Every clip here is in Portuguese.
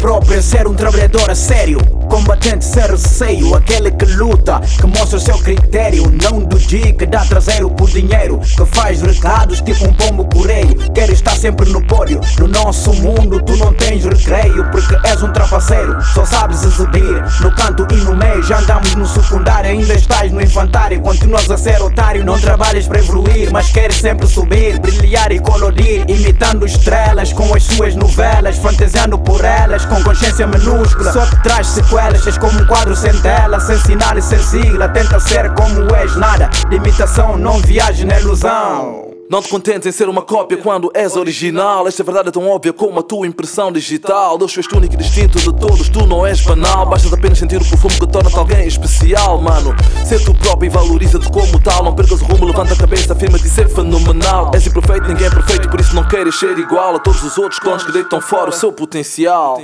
próprio é ser um trabalhador a sério. Combatente sem receio, aquele que luta, que mostra o seu critério. Não do dia que dá traseiro por dinheiro, que faz recados tipo um pombo correio. Quer sempre no pódio. No nosso mundo tu não tens recreio, porque és um trapaceiro, só sabes exibir. No canto e no meio, já andamos no secundário, ainda estás no infantário. Continuas a ser otário, não trabalhas para evoluir, mas queres sempre subir, brilhar e colorir. Imitando estrelas com as suas novelas, fantasiando por elas, com consciência minúscula. Só te traz sequelas. És como um quadro sem tela, sem sinal e sem sigla. Tenta ser como és, nada de imitação, não viaje na ilusão. Não te contentes em ser uma cópia quando és original. Esta verdade é tão óbvia como a tua impressão digital. Deus és único e distinto de todos, tu não és banal. Basta apenas sentir o perfume que torna-te alguém especial, mano. Ser tu próprio e valoriza-te como tal. Não percas o rumo, levanta a cabeça, afirma-te ser fenomenal. És imperfeito, ninguém é perfeito, por isso não queres ser igual a todos os outros clones que deitam fora o seu potencial.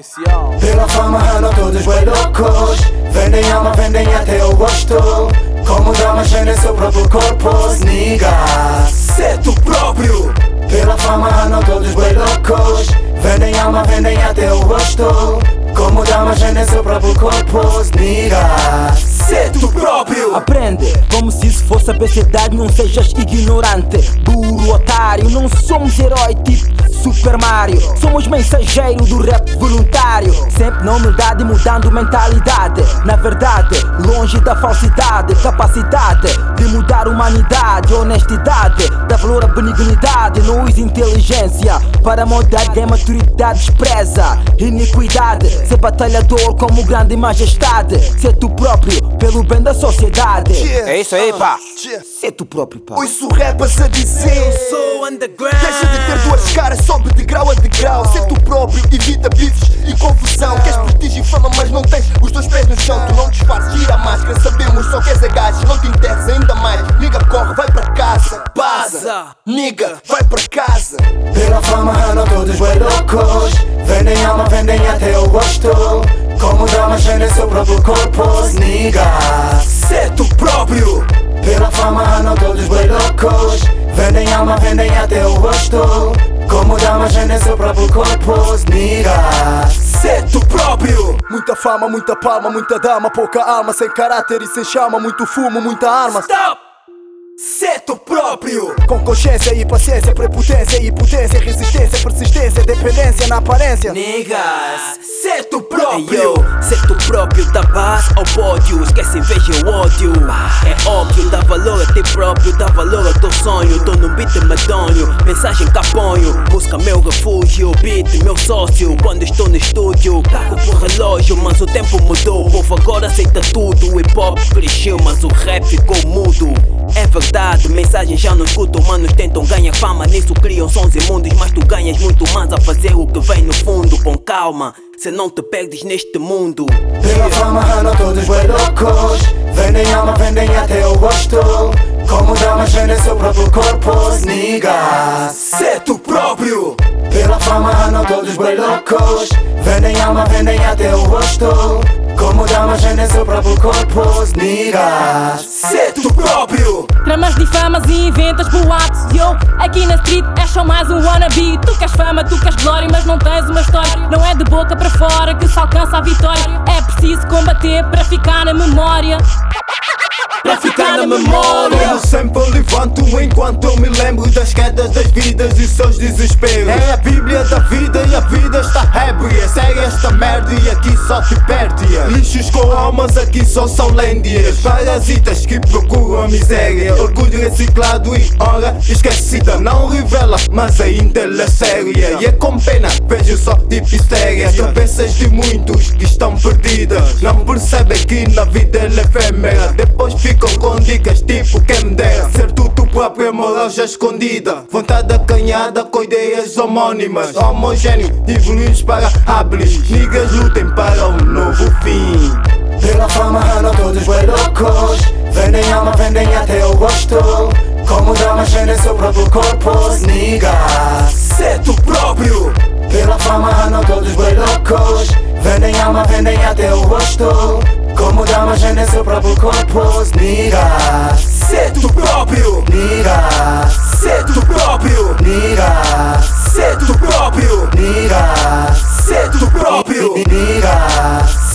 Pela fama andam todos bem loucos. Vendem alma, vendem até o gosto. Como damas vendem seu próprio corpo, niggas todos bem loucos. Vendem alma, vendem até o rosto. Como damas vendem seu próprio corpo, niggas. Ser tu próprio. Aprende, como se isso fosse a becedade, não sejas ignorante. Burro, otário, não somos herói tipo Super Mario. Somos mensageiro do rap voluntário. Sempre na humildade, mudando mentalidade. Na verdade, longe da falsidade. Capacidade de mudar humanidade. Honestidade, dá valor à benignidade. Não use inteligência para mudar quem maturidade despreza. Iniquidade, ser batalhador como grande majestade. Ser tu próprio, pelo bem da sociedade. É isso aí, pá. Ser tu próprio, pá. Ouço rappers a dizer: Eu sou underground. Deixa de ter duas caras, sobe de grau a degrau. Ser tu próprio, evita bifes e confusão. Queres prestígio e fama, mas não tens os dois pés no chão. Tu não disfarces, tira a máscara. Sabemos só que és agaches, não te enterres ainda mais. Niga, corre, vai para casa. Baza, niga, vai para casa. Pela fama andam todos bem loucos. Vendem alma, vendem até o gosto. Como damas vendem seu próprio corpo, niggas. Ser tu próprio. Pela fama andam todos bem loucos. Vendem alma, vendem até o rosto. Como damas vendem seu próprio corpo, niggas. Ser tu próprio. Muita fama, muita palma, muita dama, pouca alma, sem caráter e sem chama, muito fumo, muita arma. Stop! Ser tu próprio. Com consciência e paciência, prepotência e potência, resistência, persistência, dependência na aparência. Niggas, ser tu próprio. Hey, ser tu próprio dá paz ao pódio. Esquece inveja e ódio. É óbvio, dá valor a ti próprio, dá valor ao teu sonho. Tô num beat medonho, mensagem que aponho. Música meu refúgio, beat meu sócio. Quando estou no estúdio, cago por relógio, mas o tempo mudou. O povo agora aceita tudo. O hip hop cresceu, mas o rap ficou mudo. É verdade, mensagens já não escutam, manos tentam ganhar fama, nisso criam sons imundos, mas tu ganhas muito mais a fazer o que vem no fundo, com calma, se não te perdes neste mundo. Pela fama andam todos bem loucos, vendem alma, vendem até o gosto. Como damas vendem seu próprio corpo, niggas. Ser tu próprio. Pela fama andam todos bem loucos, vendem alma, vendem até o rosto. Como damas vendem seu próprio corpo, niggas. Ser tu próprio. Tramas difamas e inventas boatos. Yo, aqui na street és só mais um wannabe. Tu queres fama, tu queres glória, mas não tens uma história. Não é de boca para fora que se alcança a vitória. É preciso combater para ficar na memória Para ficar na memória. Eu sempre levanto enquanto eu me lembro das quedas das vidas e seus desesperos. É a bíblia da vida e a vida está ébria. Segue esta merda e aqui só te perde Lixos com almas aqui só são lêndias. Parasitas que procuram a miséria. Orgulho reciclado e hora esquecida. Não revela, mas ainda ela é séria. E é com pena, vejo só tipo histérias. Cabeças de muitos que estão perdidas. Não percebem que na vida ela é efêmera. Depois ficam com dicas tipo quem me dera Ser tu tu própria moral já escondida. Vontade acanhada com ideias homónimas. Homogéneo, evoluídos para hábitos Niggas lutem para um novo fim. Pela fama andam todos bem loucos Vendem alma, vendem até o gosto. Como damas vendem seu próprio corpo, niggas Ser tu próprio. Pela fama andam todos bem loucos Vendem alma, vendem até o rosto Damas vendem seu próprio corpo, niggas Ser tu próprio. Niggas, Ser tu próprio. niggas, Ser tu próprio. niggas Ser tu próprio. Niggas